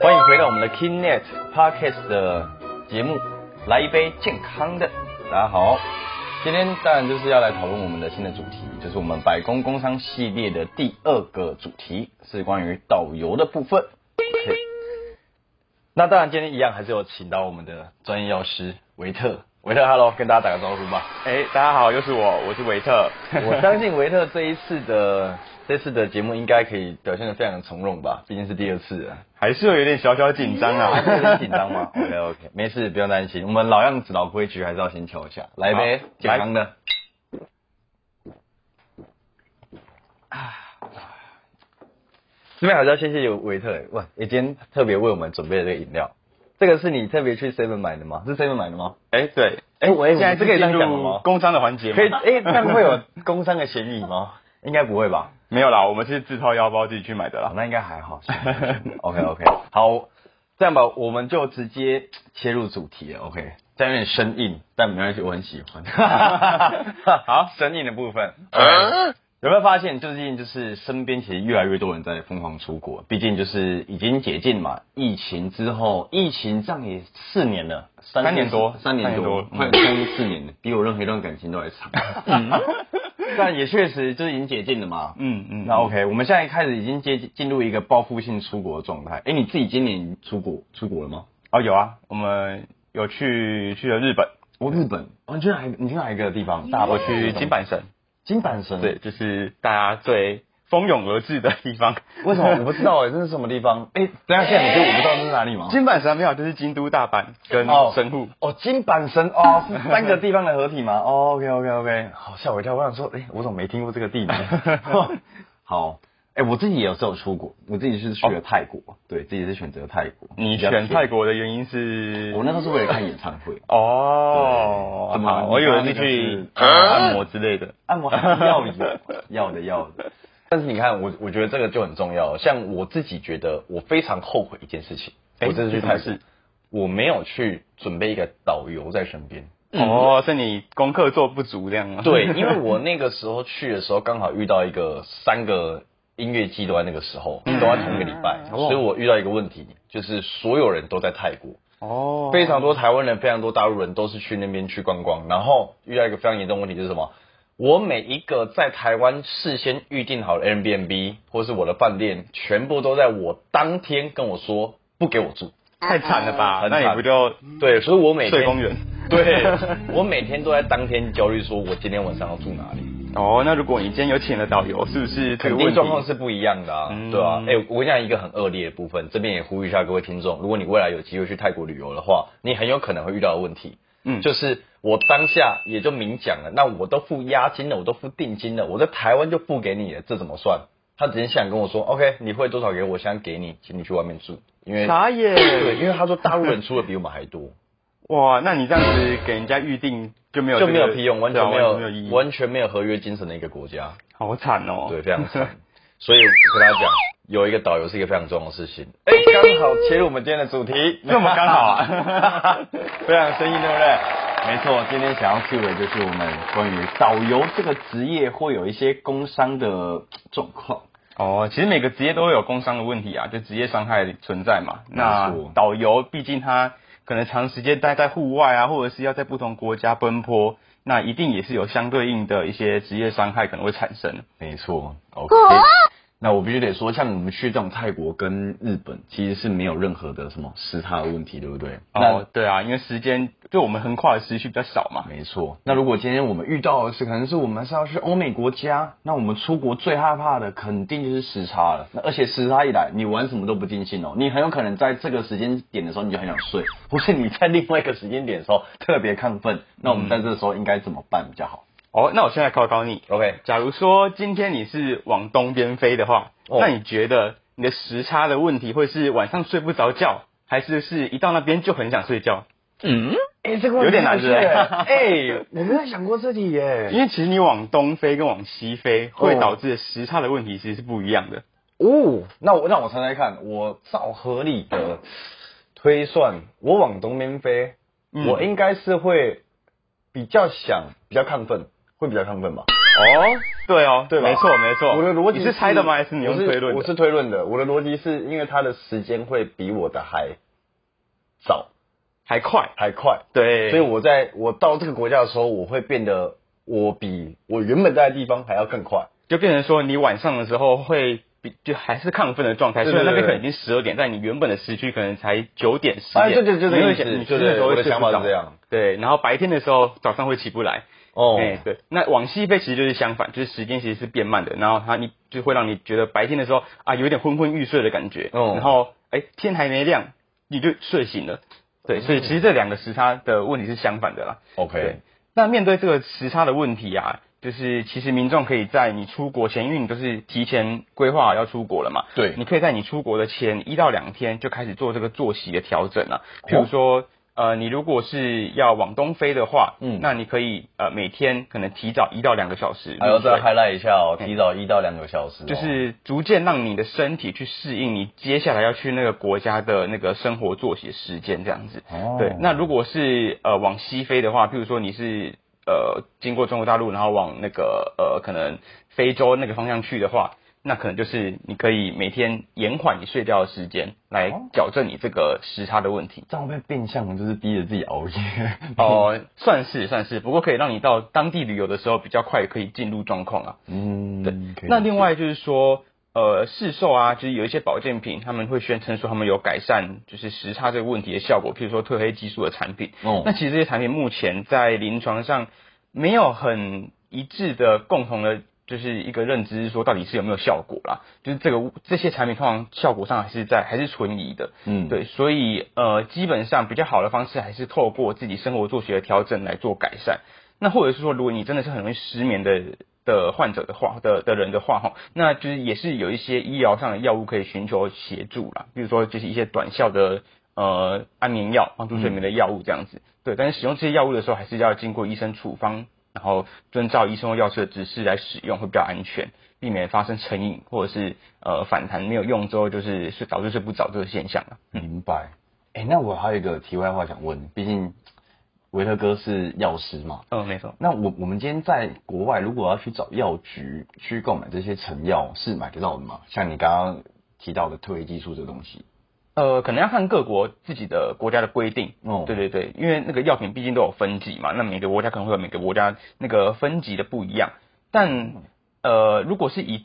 欢迎回到我们的 KingNet Podcast 的节目，来一杯健康的。大家好，今天当然就是要来讨论我们的新的主题，就是我们百工工商系列的第二个主题，是关于导游的部分。那当然今天一样还是有请到我们的专业药师维特，维特，Hello，跟大家打个招呼吧。哎，大家好，又是我，我是维特。我相信维特这一次的这次的节目应该可以表现的非常的从容吧，毕竟是第二次了。还是有点小小紧张啊，紧张吗？OK OK，没事，不用担心。我们老样子老规矩还是要先调一下，来呗，健康的。啊，这边还是要谢谢维特，哇，今天特别为我们准备了这个饮料，这个是你特别去 Seven 买的吗？是 Seven 买的吗？哎，对，哎，我现在这可以这样讲入吗？工商的环节可以，哎，这样会有工商的嫌疑吗？应该不会吧？没有啦，我们是自掏腰包自己去买的啦。那应该还好。OK OK，好，这样吧，我们就直接切入主题了。OK，这样有点生硬，但没关系，我很喜欢。好，生硬的部分。有没有发现最近就是身边其实越来越多人在疯狂出国？毕竟就是已经解禁嘛，疫情之后，疫情这样也四年了，三年多，三年多，嗯快将近四年了，比我任何一段感情都还长。但也确实就是已经解禁了嘛。嗯嗯，那 OK，我们现在开始已经接进入一个报复性出国的状态。哎，你自己今年出国出国了吗？哦有啊，我们有去去了日本，我日本，哦，你去哪一？你去哪一个地方？大我去金板神，金板神。对，就是大家最蜂拥而至的地方。为什么我不知道？哎，这是什么地方？哎，等一下现在你就我不知道这是哪里吗？金板神没有，就是京都、大阪跟哦神户。哦，金板神哦，是三个地方的合体吗？哦，OK OK OK，好吓我一跳，我想说，哎，我怎么没听过这个地名？好，哎，我自己也有时候出国，我自己是去了泰国，对自己是选择泰国。你选泰偏，国的原因是？我那时候是为了看演唱会。哦，怎么我以为是去是按摩之类的。按摩要有要的要的。但是你看，我我觉得这个就很重要。像我自己觉得，我非常后悔一件事情，哎我这次去泰国什么事，我没有去准备一个导游在身边。哦，是你功课做不足这样吗？对，因为我那个时候去的时候，刚好遇到一个三个音乐季都在那个时候，嗯都在同一个礼拜，哦所以我遇到一个问题，就是所有人都在泰国。哦，非常多台湾人、非常多大陆人都是去那边去观光，然后遇到一个非常严重的问题就是什么？我每一个在台湾事先预定好的 Airbnb 或是我的饭店，全部都在我当天跟我说不给我住。太惨了吧？那很惨你不就对，所以我每天睡公园？对，我每天都在当天焦虑，说我今天晚上要住哪里。哦，那如果你今天有请了导游，是不是这肯定个状况是不一样的啊，嗯对啊，哎、我跟你讲一个很恶劣的部分，这边也呼吁一下各位听众，如果你未来有机会去泰国旅游的话，你很有可能会遇到的问题，嗯就是我当下也就明讲了，那我都付押金了，我都付定金了，我在台湾就付给你了，这怎么算？他直接想跟我说，OK，你汇多少给我，我现在给你，请你去外面住，因为啥耶对，因为他说大陆人出的比我们还多，哇，那你这样子给人家预定就没有就这个没有屁用，完全没有完全没有意义，完全没有合约精神的一个国家。好惨哦。对，非常惨。所以我跟大家讲，有一个导游是一个非常重要的事情。哎，刚好切入我们今天的主题，这么刚好啊 非常有生意，对不对？没错，今天想要 Q 的就是我们关于导游这个职业会有一些工伤的状况。哦，其实每个职业都会有工伤的问题啊，就职业伤害存在嘛。那导游毕竟他可能长时间待在户外啊，或者是要在不同国家奔波，那一定也是有相对应的一些职业伤害可能会产生。没错，OK。那我必须得说，像我们去这种泰国跟日本，其实是没有任何的什么时差的问题，对不对？哦，对啊，因为时间就我们横跨的时区比较少嘛。没错。那如果今天我们遇到的是，可能是我们是要去欧美国家，那我们出国最害怕的肯定就是时差了。那而且时差一来，你玩什么都不尽兴哦，你很有可能在这个时间点的时候你就很想睡，或是你在另外一个时间点的时候特别亢奋。那我们在这个时候应该怎么办比较好哦，那我现在考考你，？OK，假如说今天你是往东边飞的话，哦那你觉得你的时差的问题会是晚上睡不着觉，还是是一到那边就很想睡觉？嗯，哎、这个有点难是 哎、我没有想过这题耶。因为其实你往东飞跟往西飞会哦导致时差的问题其实是不一样的。哦，那我让我猜猜看，我照合理的推算，我往东边飞，嗯我应该是会比较想、比较亢奋，会比较亢奋吧？哦，对哦，对吧？没错没错。我的逻辑你是猜的吗？还是你用推论？我是推论的。我的逻辑是因为它的时间会比我的还早还快，还快，对，所以我在我到这个国家的时候，我会变得我比我原本在的地方还要更快。就变成说你晚上的时候会比就还是亢奋的状态，对虽然那边可能已经十二点，但你原本的时区可能才九点十哎点，对对对对你会意思想你对对吃的时候会我的想法是这样，对，然后白天的时候早上会起不来，哦哎、对，那往西飞其实就是相反，就是时间其实是变慢的，然后它你就会让你觉得白天的时候啊有一点昏昏欲睡的感觉，哦。然后哎、天还没亮你就睡醒了，对，所以其实这两个时差的问题是相反的啦。OK，，那面对这个时差的问题啊，就是其实民众可以在你出国前，因为你都是提前规划好要出国了嘛，对。你可以在你出国的前一到两天就开始做这个作息的调整啊。譬如说，呃，你如果是要往东飞的话，嗯。那你可以呃每天可能提早一到两个小时。还要再 highlight 一下哦，提早一到两个小时哦，就是逐渐让你的身体去适应你接下来要去那个国家的那个生活作息时间这样子。哦。对，那如果是呃往西飞的话，譬如说你是呃经过中国大陆，然后往那个呃可能非洲那个方向去的话，那可能就是你可以每天延缓你睡觉的时间，来哦矫正你这个时差的问题。这样会变相就是逼着自己熬夜。哦、算是算是，不过可以让你到当地旅游的时候比较快可以进入状况啊。嗯，对那另外就是说，呃，市售啊，就是有一些保健品，他们会宣称说他们有改善就是时差这个问题的效果，譬如说褪黑激素的产品。哦那其实这些产品目前在临床上没有很一致的共同的。就是一个认知，是说到底是有没有效果啦？就是这个这些产品通常效果上还是在还是存疑的，嗯对，所以呃，基本上比较好的方式还是透过自己生活作息的调整来做改善。那或者是说，如果你真的是很容易失眠的的患者的话的的人的话哈，那就是也是有一些医疗上的药物可以寻求协助啦，比如说就是一些短效的呃安眠药，帮助睡眠的药物这样子。对，但是使用这些药物的时候，还是要经过医生处方，然后遵照医生或药师的指示来使用，会比较安全，避免发生成瘾或者是呃反弹没有用之后就是睡导致睡不着这个现象啊。明白。哎、那我还有一个题外话想问，毕竟维特哥是药师嘛，嗯，没错。那我我们今天在国外，如果要去找药局去购买这些成药，是买得到的吗？像你刚刚提到的褪黑激素这个东西，呃，可能要看各国自己的国家的规定。哦对对对，因为那个药品毕竟都有分级嘛，那每个国家可能会有每个国家那个分级的不一样。但呃，如果是以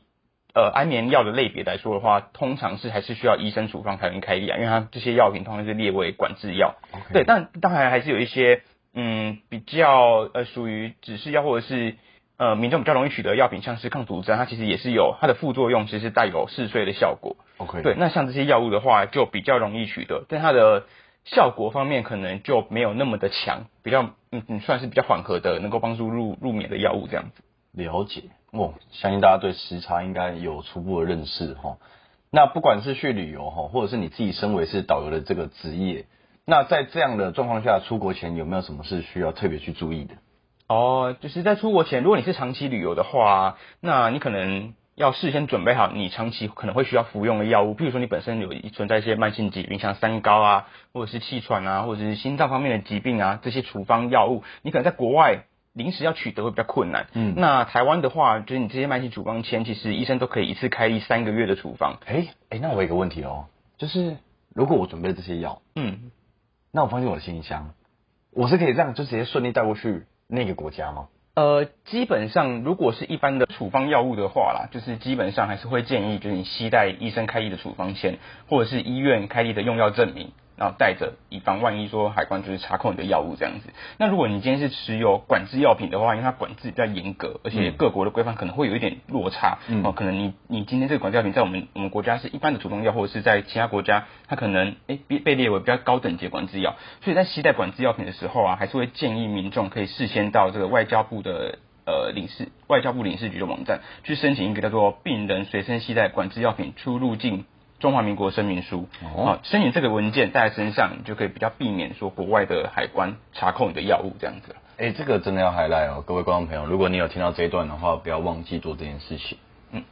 呃安眠药的类别来说的话，通常是还是需要医生处方才能开立啊，因为它这些药品通常是列为管制药。对，但当然还是有一些嗯比较呃属于指示药或者是呃民众比较容易取得药品，像是抗组织胺，它其实也是有它的副作用，其实带有嗜睡的效果。OK，对，那像这些药物的话，就比较容易取得，但它的效果方面可能就没有那么的强，比较嗯嗯算是比较缓和的，能够帮助入入眠的药物这样子。了解哦，相信大家对时差应该有初步的认识哈。那不管是去旅游哈，或者是你自己身为是导游的这个职业，那在这样的状况下，出国前有没有什么是需要特别去注意的？哦，就是在出国前，如果你是长期旅游的话，那你可能要事先准备好你长期可能会需要服用的药物，譬如说你本身有存在一些慢性疾病，像三高啊，或者是气喘啊，或者是心脏方面的疾病啊，这些处方药物，你可能在国外临时要取得会比较困难。嗯那台湾的话，就是你这些慢性处方签，其实医生都可以一次开立三个月的处方。哎、哎、那我有一个问题哦，就是如果我准备了这些药，嗯，那我放进我的行李箱，我是可以这样就直接顺利带过去那个国家吗？呃，基本上如果是一般的处方药物的话啦，就是基本上还是会建议，就是你携带医生开立的处方签，或者是医院开立的用药证明，然后带着，以防万一说海关就是查扣你的药物这样子。那如果你今天是持有管制药品的话，因为它管制比较严格，而且嗯各国的规范可能会有一点落差，嗯哦，可能你你今天这个管制药品在我们我们国家是一般的处方药，或者是在其他国家它可能诶被被列为比较高等级管制药，所以在携带管制药品的时候啊，还是会建议民众可以事先到这个外交部的。呃，领事外交部领事局的网站去申请一个叫做“病人随身携带管制药品出入境中华民国声明书”。哦啊，申请这个文件带在身上，你就可以比较避免说国外的海关查扣你的药物这样子。哎、这个真的要 highlight 哦，各位观众朋友，如果你有听到这一段的话，不要忘记做这件事情。嗯，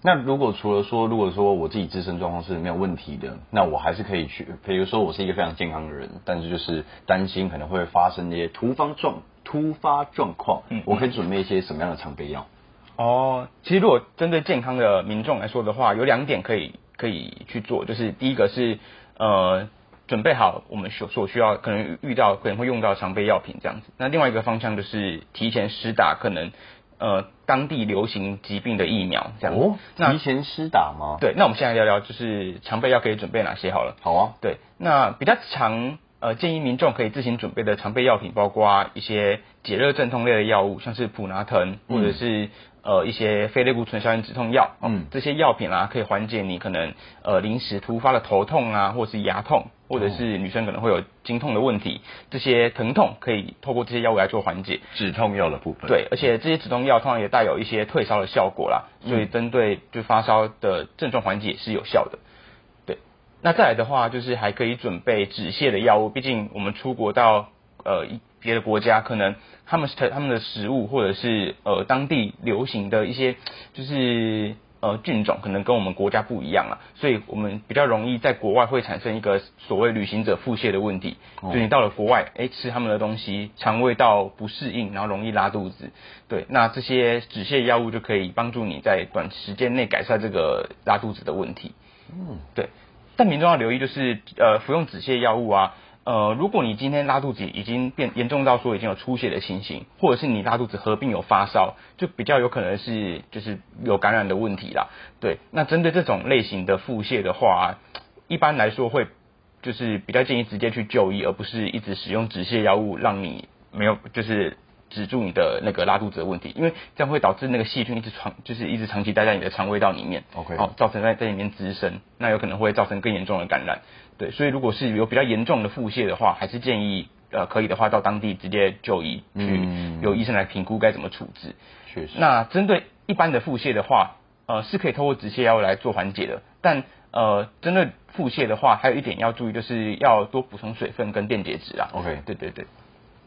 那如果除了说，如果说我自己自身状况是没有问题的，那我还是可以去，比如说我是一个非常健康的人，但是就是担心可能会发生一些突发状突发状况，嗯我可以准备一些什么样的常备药？哦，其实如果针对健康的民众来说的话，有两点可以可以去做，就是第一个是呃准备好我们所所需要可能遇到可能会用到常备药品这样子。那另外一个方向就是提前施打可能呃当地流行疾病的疫苗这样。哦，那提前施打吗？对，那我们现在聊聊就是常备药可以准备哪些好了。好啊，对，那比较常呃建议民众可以自行准备的常备药品，包括一些解热镇痛类的药物，像是普拿疼或者是、呃一些非类固醇消炎止痛药。哦嗯这些药品啊可以缓解你可能呃临时突发的头痛啊，或是牙痛，或者是女生可能会有经痛的问题，这些疼痛可以透过这些药物来做缓解。止痛药的部分。，对，而且这些止痛药通常也带有一些退烧的效果啦，所以针对就发烧的症状缓解也是有效的。对，那再来的话，就是还可以准备止泻的药物，毕竟我们出国到呃一别的国家，可能他们是他们的食物或者是呃当地流行的一些就是。呃，菌种可能跟我们国家不一样啊，所以我们比较容易在国外会产生一个所谓旅行者腹泻的问题。哦就你到了国外，哎、吃他们的东西，肠胃道不适应，然后容易拉肚子。对，那这些止泻药物就可以帮助你在短时间内改善这个拉肚子的问题。嗯，对，但民众要留意，就是呃，服用止泻药物啊，呃，如果你今天拉肚子已经变严重到说已经有出血的情形，或者是你拉肚子合并有发烧，就比较有可能是就是有感染的问题啦。对，那针对这种类型的腹泻的话，一般来说会就是比较建议直接去就医，而不是一直使用止泻药物让你没有就是。止住你的那个拉肚子的问题，因为这样会导致那个细菌一直长，就是一直长期待在你的肠胃道里面 OK 哦，造成在在里面滋生，那有可能会造成更严重的感染。对，所以如果是有比较严重的腹泻的话，还是建议呃可以的话到当地直接就医，去嗯由医生来评估该怎么处置。确实。那针对一般的腹泻的话，呃，是可以透过止泻药物来做缓解的。但呃，针对腹泻的话，还有一点要注意，就是要多补充水分跟电解质啊。OK 对对对。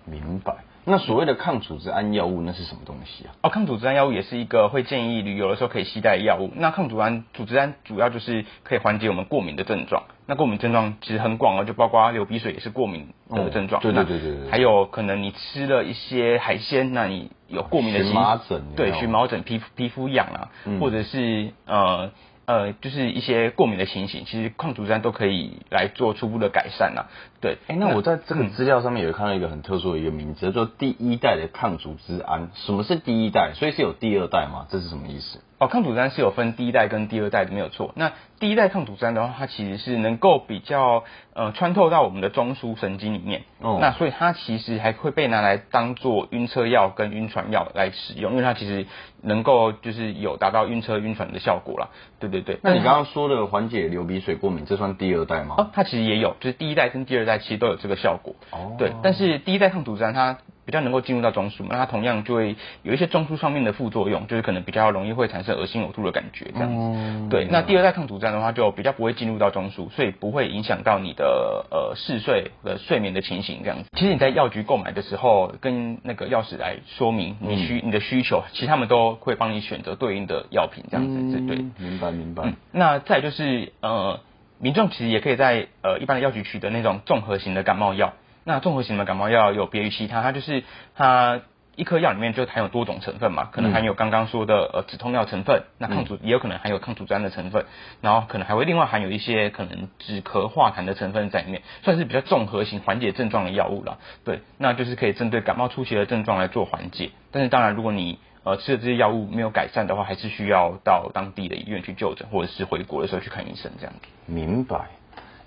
明白。那所谓的抗组织胺药物那是什么东西啊？哦，抗组织胺药物也是一个会建议旅游的时候可以携带的药物。那抗组织胺组织胺主要就是可以缓解我们过敏的症状。那过敏症状其实很广哦，就包括流鼻水也是过敏的症状。哦对对那对对对还有可能你吃了一些海鲜，那你有过敏的荨情麻疹对，荨麻疹、皮肤皮肤痒啊，嗯或者是呃。呃，就是一些过敏的情形，其实抗组织胺都可以来做初步的改善呐、对，哎、那我在这个嗯资料上面有看到一个很特殊的一个名字，叫做第一代的抗组织胺。什么是第一代？所以是有第二代吗？这是什么意思？哦，抗组织胺是有分第一代跟第二代的，没有错。那第一代抗组织胺的话，它其实是能够比较呃穿透到我们的中枢神经里面。哦那所以它其实还会被拿来当做晕车药跟晕船药来使用，因为它其实能够就是有达到晕车晕船的效果啦。对对对。那你刚刚说的缓解流鼻水过敏，这算第二代吗？哦，它其实也有，就是第一代跟第二代其实都有这个效果。哦对，但是第一代抗组织胺它比较能够进入到中枢，那它同样就会有一些中枢上面的副作用，就是可能比较容易会产生恶心呕吐的感觉这样子。嗯对，那第二代抗组织胺的话就比较不会进入到中枢，所以不会影响到你的呃嗜睡的睡眠的情形这样子。其实你在药局购买的时候，跟那个药师来说明你需、你的需求，其实他们都会帮你选择对应的药品这样子。是对。嗯明白明白。嗯，那再就是呃，民众其实也可以在呃一般的药局取得那种综合型的感冒药。那综合型的感冒药有别于其他，它就是它一颗药里面就含有多种成分嘛，可能含有刚刚说的呃止痛药成分，那抗组也有可能含有抗组织胺的成分，然后可能还会另外含有一些可能止咳化痰的成分在里面，算是比较综合型缓解症状的药物了。对，那就是可以针对感冒初期的症状来做缓解。但是当然，如果你呃吃的这些药物没有改善的话，还是需要到当地的医院去就诊，或者是回国的时候去看医生这样子。明白。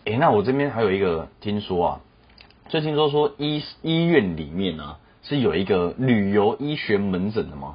哎、那我这边还有一个听说啊，就听说说医医院里面啊是有一个旅游医学门诊的吗？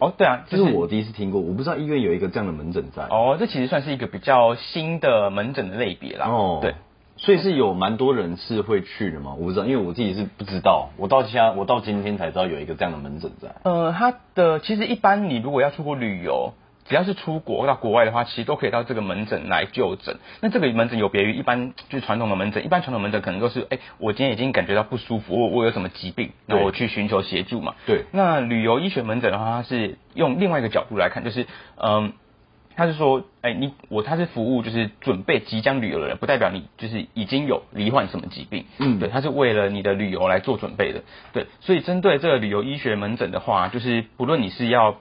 哦，对啊，这是我第一次听过，我不知道医院有一个这样的门诊在。哦，这其实算是一个比较新的门诊的类别啦。哦，对。所以是有蛮多人是会去的嘛？我不知道，因为我自己是不知道，我到现在我到今天才知道有一个这样的门诊在。呃，它的其实一般你如果要出国旅游，只要是出国到国外的话，其实都可以到这个门诊来就诊。那这个门诊有别于一般就是传统的门诊，一般传统门诊可能都是，哎、我今天已经感觉到不舒服，我我有什么疾病，那我去寻求协助嘛。对那旅游医学门诊的话，它是用另外一个角度来看，就是嗯。他是说，哎、你我他是服务就是准备即将旅游的人，不代表你就是已经有罹患什么疾病，嗯对，他是为了你的旅游来做准备的，对，所以针对这个旅游医学门诊的话，就是不论你是要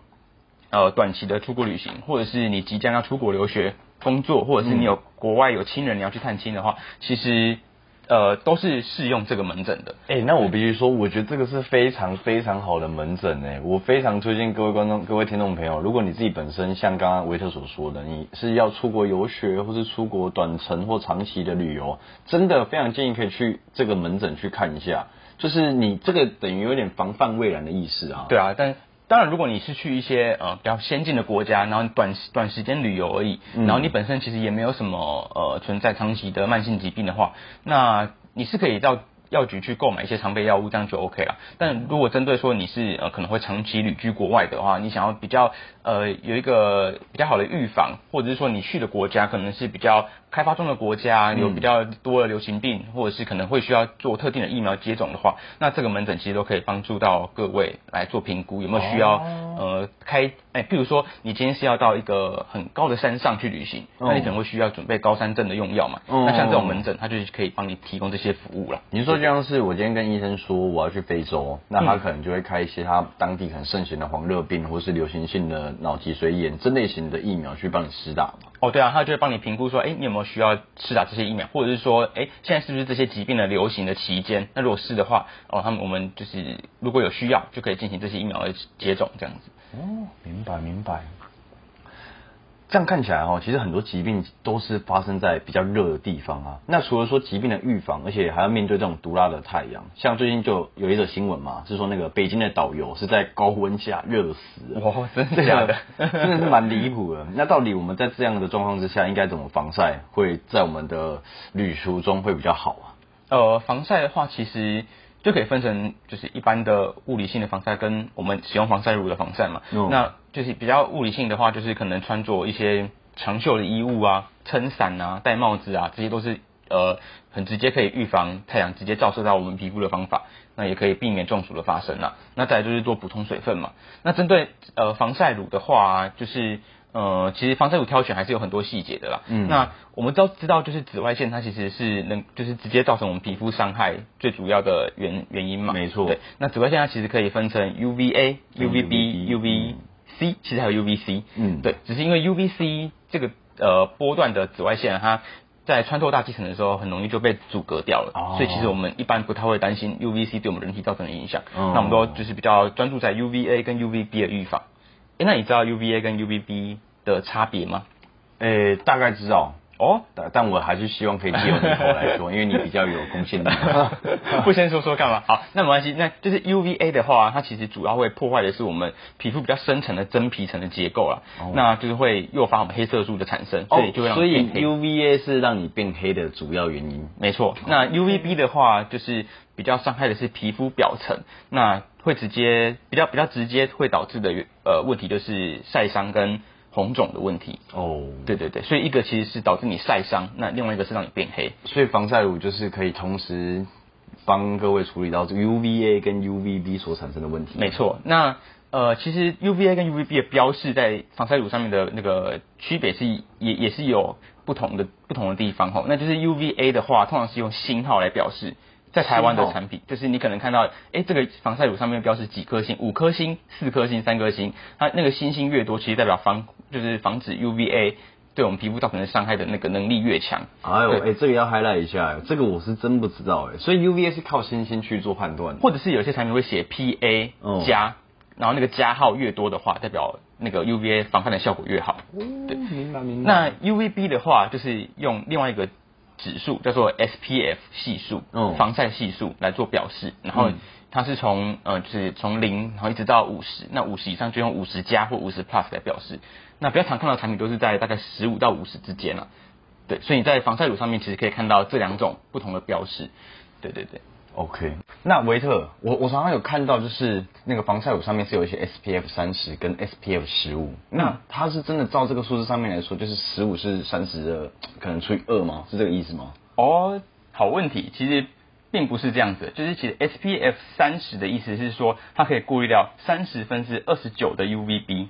呃短期的出国旅行，或者是你即将要出国留学、工作，或者是你有国外有亲人你要去探亲的话，其实呃都是适用这个门诊的。哎、那我必须说，我觉得这个是非常非常好的门诊哎，我非常推荐各位观众、各位听众朋友，如果你自己本身像刚刚维特所说的，你是要出国游学，或是出国短程或长期的旅游，真的非常建议可以去这个门诊去看一下。就是你这个等于有点防范未然的意思啊。对啊，但当然，如果你是去一些呃比较先进的国家，然后短短时间旅游而已，嗯然后你本身其实也没有什么呃存在长期的慢性疾病的话，那你是可以到药局去购买一些常备药物，这样就 OK 了。但如果针对说你是呃可能会长期旅居国外的话，你想要比较呃有一个比较好的预防，或者是说你去的国家可能是比较开发中的国家，有比较多的流行病，或者是可能会需要做特定的疫苗接种的话，那这个门诊其实都可以帮助到各位来做评估，有没有需要、呃开哎，譬如说你今天是要到一个很高的山上去旅行，那你可能会需要准备高山症的用药嘛，哦那像这种门诊，它就是可以帮你提供这些服务了。你是说就像是我今天跟医生说我要去非洲，那嗯。他可能就会开一些他当地很盛行的黄热病或是流行性的脑脊髓炎这类型的疫苗去帮你施打嘛？哦，对啊，他就会帮你评估说，哎，你有没有需要施打这些疫苗，或者是说，哎，现在是不是这些疾病的流行的期间？那如果是的话，哦，他们我们就是如果有需要，就可以进行这些疫苗的接种，这样子。哦，明白明白。这样看起来哦，其实很多疾病都是发生在比较热的地方啊。那除了说疾病的预防，而且还要面对这种毒辣的太阳，像最近就有一则新闻嘛，是说那个北京的导游是在高温下热死了。哇，真这个的假的？真的是蛮离谱的。那到底我们在这样的状况之下，应该怎么防晒，会在我们的旅途中会比较好啊？呃，防晒的话，其实就可以分成就是一般的物理性的防晒跟我们使用防晒乳的防晒嘛。嗯那就是比较物理性的话，就是可能穿着一些长袖的衣物啊、撑伞啊、戴帽子啊，这些都是呃很直接可以预防太阳直接照射到我们皮肤的方法。那也可以避免中暑的发生啦。那再来就是多补充水分嘛。那针对呃防晒乳的话、啊，就是呃其实防晒乳挑选还是有很多细节的啦。嗯那我们都知道，就是紫外线它其实是能就是直接造成我们皮肤伤害最主要的原原因嘛。没错对，那紫外线它其实可以分成 UVA、嗯 UVB、UVB UVC，其实还有 UVC。嗯对，只是因为 UVC 这个呃波段的紫外线，它在穿透大气层的时候，很容易就被阻隔掉了，哦所以其实我们一般不太会担心 UVC 对我们人体造成的影响。哦那我们都就是比较专注在 UVA 跟 UVB 的预防。诶，那你知道 UVA 跟 UVB 的差别吗？诶、大概知道。哦，但但我还是希望可以借由你口来说，因为你比较有公信力。不先说说干嘛？好，那没关系。那就是 UVA 的话，它其实主要会破坏的是我们皮肤比较深层的真皮层的结构啦。哦那就是会诱发我们黑色素的产生，所以就会让所以。UVA 是让你变黑的主要原因。没错，那 UVB 的话，就是比较伤害的是皮肤表层，那会直接比较比较直接会导致的呃问题就是晒伤跟红肿的问题。哦，对对对，所以一个其实是导致你晒伤，那另外一个是让你变黑。所以防晒乳就是可以同时帮各位处理到这个 UVA 跟 UVB 所产生的问题。没错，那呃，其实 UVA 跟 UVB 的标示在防晒乳上面的那个区别是也也是有不同的不同的地方哈。那就是 UVA 的话，通常是用星号来表示。在台湾的产品，就是你可能看到，哎，这个防晒乳上面标示几颗星，五颗星、四颗星、三颗星，它那个星星越多，其实代表防就是防止 UVA 对我们皮肤造成的伤害的那个能力越强。哎呦，对哎、这个要 highlight 一下，这个我是真不知道哎。所以 UVA 是靠星星去做判断的。或者是有些产品会写 PA 哦加，然后那个加号越多的话，代表那个 UVA 防范的效果越好。对，明白明白那 UVB 的话，就是用另外一个指数叫做 SPF 系数，嗯防晒系数来做表示，然后嗯它是从呃就是从零然后一直到五十，那五十以上就用五十加或五十 plus 来表示。那比较常看到的产品都是在大概十五到五十之间啊。对，所以你在防晒乳上面其实可以看到这两种不同的标识。对对对。OK，那维特，我我常常有看到，就是那个防晒乳上面是有一些 SPF 三十跟 SPF 十五，那它是真的照这个数字上面来说，就是十五是三十的，可能除以二吗？是这个意思吗？哦，好问题，其实并不是这样子，就是其实 SPF 三十的意思是说，它可以过滤掉三十分之二十九的 UVB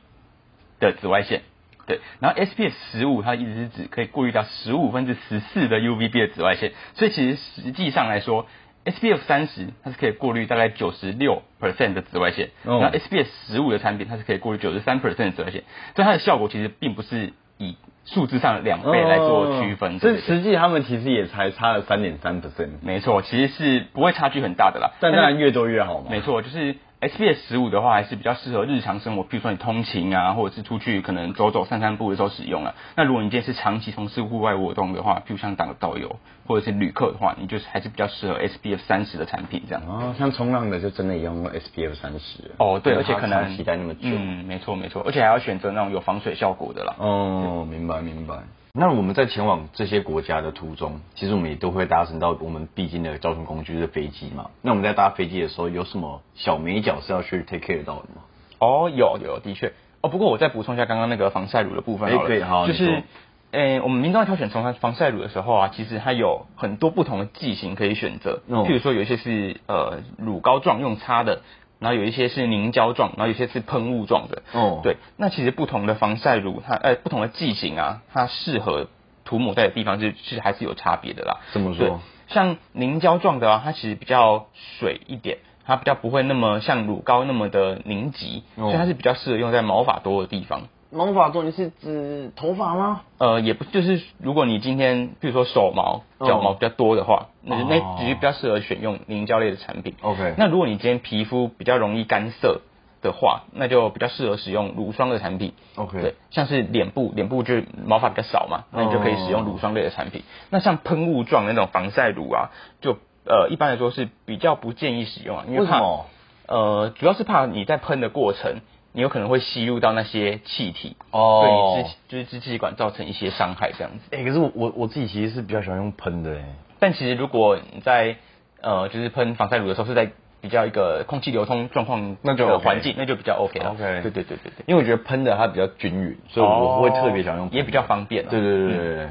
的紫外线。对，然后 SPF 十五，它的意思是指可以过滤掉十五分之十四的 UVB 的紫外线，所以其实实际上来说 SPF 三十它是可以过滤大概九十六 percent 的紫外线，哦然后 SPF 十五的产品它是可以过滤九十三 percent 的紫外线，所以它的效果其实并不是以数字上的两倍来做区分。对这实际他们其实也才差了三点三 percent，没错，其实是不会差距很大的啦。但当然越多越好嘛。没错，就是 SPF 十五的话，还是比较适合日常生活，譬如说你通勤啊，或者是出去可能走走散散步的时候使用啊。那如果你今天是长期从事户外活动的话，譬如像当导游或者是旅客的话，你就是还是比较适合 SPF 三十的产品这样。哦，像冲浪的就真的要用 SPF 三十。哦，对，而且可能长期待那么久。嗯，没错没错，而且还要选择那种有防水效果的啦。哦，明白明白。那我们在前往这些国家的途中，其实我们也都会搭乘到我们必经的交通工具，就是飞机嘛。那我们在搭飞机的时候，有什么小美角是要去 take care 到的吗？哦，有有，的确。哦，不过我再补充一下刚刚那个防晒乳的部分好了。哎可以好就是诶、我们民众在挑选从它防晒乳的时候啊，其实它有很多不同的剂型可以选择。哦譬如说有一些是呃乳膏状用擦的，然后有一些是凝胶状，然后有些是喷雾状的。哦对，那其实不同的防晒乳，它呃不同的剂型啊，它适合涂抹在的地方是是还是有差别的啦。怎么说？，像凝胶状的啊，它其实比较水一点，它比较不会那么像乳膏那么的凝集，哦所以它是比较适合用在毛发多的地方。毛发多，你是指头发吗？呃，也不就是如果你今天比如说手毛、哦脚毛比较多的话，那就那哦只是比较适合选用凝胶类的产品。OK 那如果你今天皮肤比较容易干涩的话，那就比较适合使用乳霜的产品。OK 对，像是脸部，脸部就是毛发比较少嘛，那你就可以使用乳霜类的产品。那像喷雾状的那种防晒乳啊，就呃一般来说是比较不建议使用啊，因怕为什么？呃主要是怕你在喷的过程，你有可能会吸入到那些气体，哦对你支就是支气管造成一些伤害这样子。哎、可是我我我自己其实是比较喜欢用喷的哎。但其实如果你在呃就是喷防晒乳的时候是在比较一个空气流通状况那就的 OK 环境，那就比较 OK 了。OK 对对对对对。因为我觉得喷的它比较均匀，所以我会特别想用喷的、哦也比较方便啊对对对对对，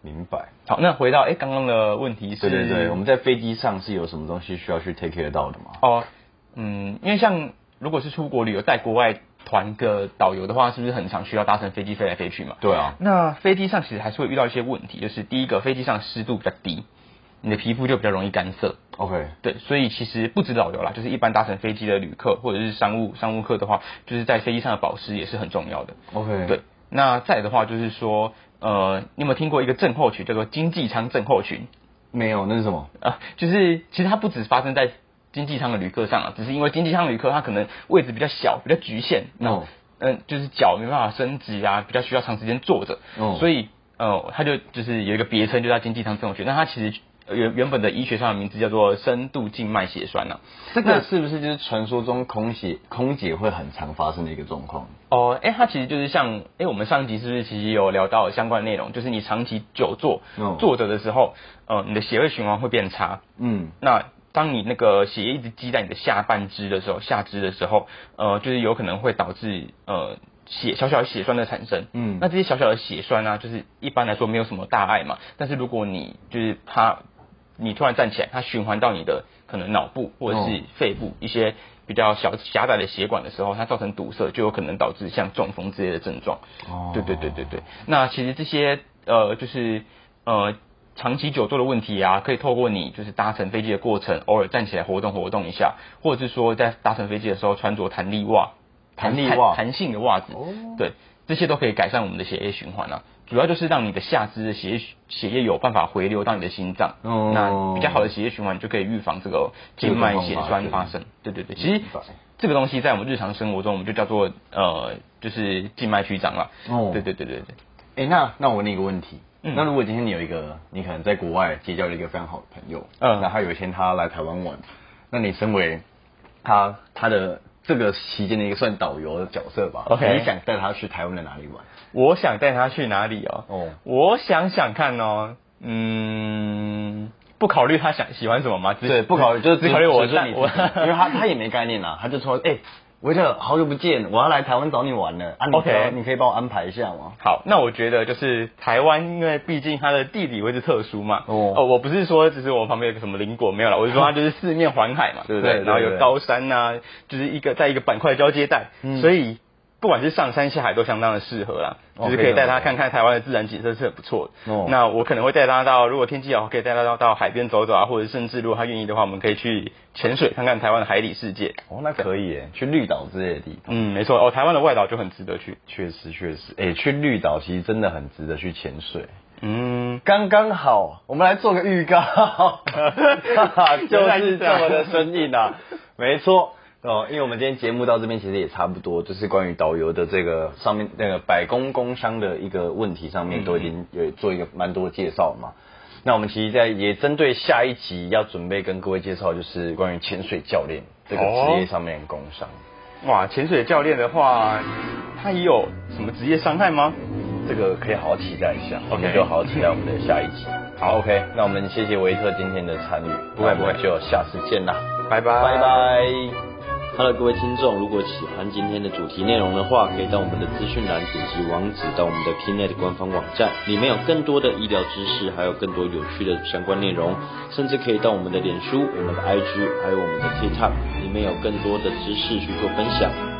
明白。好，那回到哎刚刚的问题是，对对对，我们在飞机上是有什么东西需要去 take care 到的吗？哦，嗯，因为像如果是出国旅游在国外团个导游的话，是不是很常需要搭乘飞机飞来飞去嘛？对啊，那飞机上其实还是会遇到一些问题，就是第一个，飞机上湿度比较低，你的皮肤就比较容易干涩。OK，对，所以其实不止导游啦，就是一般搭乘飞机的旅客或者是商务商务客的话，就是在飞机上的保湿也是很重要的。OK，对，那再的话就是说，呃，你有没有听过一个症候群叫做经济舱症候群？没有，那是什么？啊，就是其实它不只发生在经济舱的旅客上啊，只是因为经济舱旅客他可能位置比较小，比较局限，那哦嗯、就是脚没办法伸直啊，比较需要长时间坐着，哦所以呃，他就就是有一个别称，就叫经济舱症候群。那他其实呃原原本的医学上的名字叫做深度静脉血栓啊。这个是不是就是传说中空姐空姐会很常发生的一个状况？哦，哎、它其实就是像，哎、我们上集是不是其实有聊到相关的内容？就是你长期久坐、哦坐着的时候，呃，你的血液循环会变差。嗯，那当你那个血液一直积在你的下半肢的时候，下肢的时候，呃，就是有可能会导致呃血小小的血栓的产生。嗯那这些小小的血栓啊，就是一般来说没有什么大碍嘛。但是如果你就是它，你突然站起来，它循环到你的可能脑部或者是哦肺部一些比较小狭窄的血管的时候，它造成堵塞，就有可能导致像中风之类的症状。哦对对对对对。那其实这些呃，就是呃。长期久坐的问题啊，可以透过你就是搭乘飞机的过程，偶尔站起来活动活动一下，或者是说在搭乘飞机的时候穿着弹力袜、弹力袜。弹性的袜子，哦。对，这些都可以改善我们的血液循环啊。主要就是让你的下肢的血液血液有办法回流到你的心脏，哦。那比较好的血液循环就可以预防这个静脉血栓发生。对对对，其实这个东西在我们日常生活中，我们就叫做呃，就是静脉曲张了。哦。对对对对对。哎、那那我问你一个问题，嗯那如果今天你有一个，你可能在国外结交了一个非常好的朋友，嗯那他有一天他来台湾玩，那你身为他他的这个期间的一个算导游的角色吧 OK 你想带他去台湾的哪里玩？我想带他去哪里哦？哦我想想看哦，嗯，不考虑他想喜欢什么吗？只对，不考虑就是只考虑我只是你自我己，因为他他也没概念啊，他就说，哎、维特，好久不见，我要来台湾找你玩了啊，你你可以帮我安排一下吗？好，那我觉得就是台湾，因为毕竟它的地理位置特殊嘛。哦我不是说只是我旁边有个什么邻国没有了，我是说它 就是四面环海嘛，对不对？然后有高山呐、就是一个在一个板块交接带，嗯所以不管是上山下海都相当的适合啦，哦就是可以带他看看台湾的自然景色是很不错的。哦那我可能会带他到，如果天气好，可以带他到到海边走走啊，或者甚至如果他愿意的话，我们可以去潜水看看台湾的海底世界。哦，那可以耶，去绿岛之类的地方。嗯，没错哦，台湾的外岛就很值得去。确实确实，哎、去绿岛其实真的很值得去潜水。嗯，刚刚好，我们来做个预告，就是这么的生硬啊，没错哦，因为我们今天节目到这边其实也差不多，就是关于导游的这个上面那个百工工商的一个问题上面都已经有做一个蛮多的介绍嘛。那我们其实在也针对下一集要准备跟各位介绍，就是关于潜水教练这个职业上面的工商。哇，潜水教练的话，他也有什么职业伤害吗？这个可以好好期待一下 OK 我们就好好期待我们的下一集。好，OK，那我们谢谢维特今天的参与，不会不会就下次见啦，拜拜拜拜。Hello，各位听众，如果喜欢今天的主题内容的话，可以到我们的资讯栏点击网址到我们的 Knet 官方网站，里面有更多的医疗知识，还有更多有趣的相关内容，甚至可以到我们的脸书、我们的 IG，还有我们的 TikTok，里面有更多的知识去做分享。